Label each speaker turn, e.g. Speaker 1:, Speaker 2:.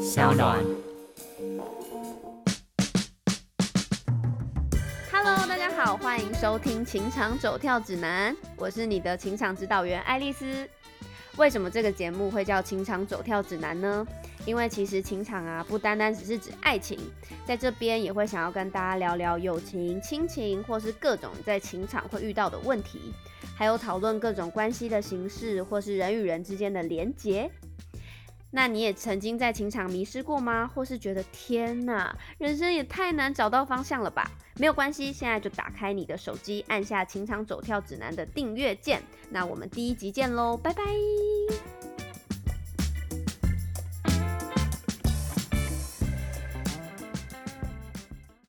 Speaker 1: 小暖。
Speaker 2: Hello，大家好，欢迎收听《情场走跳指南》，我是你的情场指导员爱丽丝。为什么这个节目会叫《情场走跳指南》呢？因为其实情场啊，不单单只是指爱情，在这边也会想要跟大家聊聊友情、亲情，或是各种在情场会遇到的问题，还有讨论各种关系的形式，或是人与人之间的连结。那你也曾经在情场迷失过吗？或是觉得天哪，人生也太难找到方向了吧？没有关系，现在就打开你的手机，按下《情场走跳指南》的订阅键。那我们第一集见喽，拜拜。